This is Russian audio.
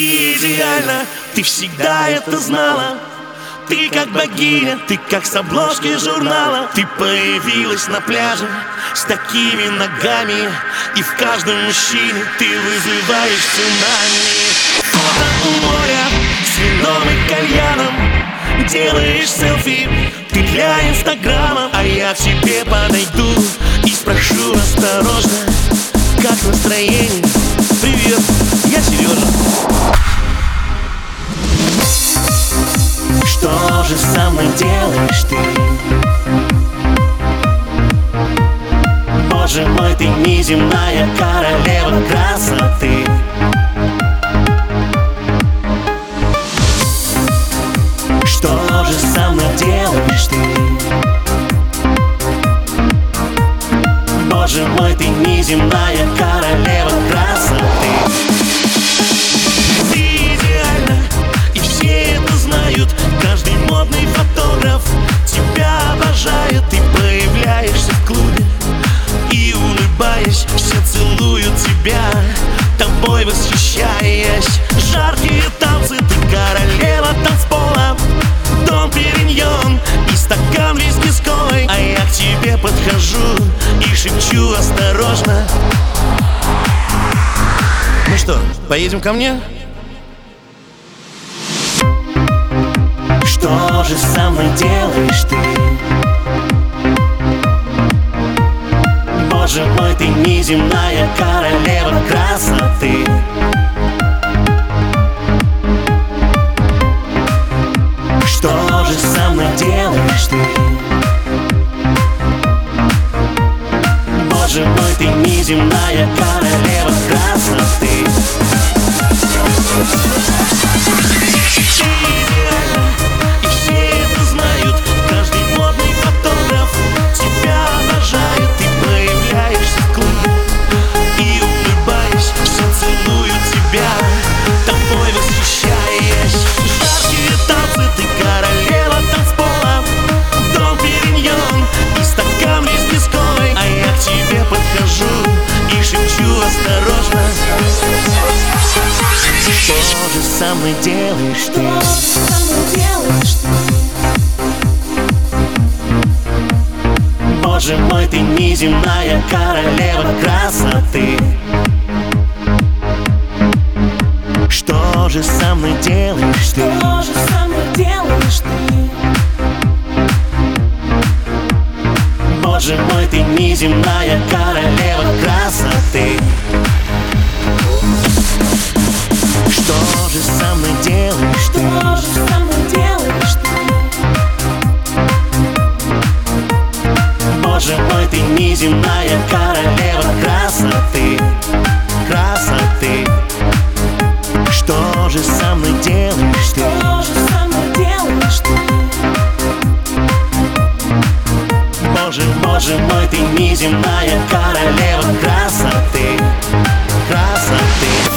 Ты идеальна, ты всегда это знала. Ты как богиня, ты как с обложки журнала Ты появилась на пляже с такими ногами И в каждом мужчине ты вызываешь цунами. Фото у моря с вином и кальяном. Делаешь селфи, ты для инстаграма. А я к тебе подойду и спрошу осторожно Как настроение? Привет, я Сережа же со мной делаешь ты? Боже мой, ты неземная королева красоты Что же со мной делаешь ты? Боже мой, ты неземная королева тобой восхищаясь Жаркие танцы, ты королева танцпола Дом Периньон и стакан виски с колой А я к тебе подхожу и шепчу осторожно Ну что, поедем ко мне? Что же со мной делаешь ты? Боже мой, ты неземная королева красоты Что же со мной делаешь ты? Боже мой, ты неземная королева красоты со мной делаешь ты? Боже мой, ты неземная королева красоты Что же со мной делаешь ты? Что же со мной делаешь ты? Боже мой, ты неземная королева красоты Неземная королева красоты Красоты Что же со мной делаешь ты? Что же со мной делаешь ты? Боже, боже мой, ты неземная королева красоты Красоты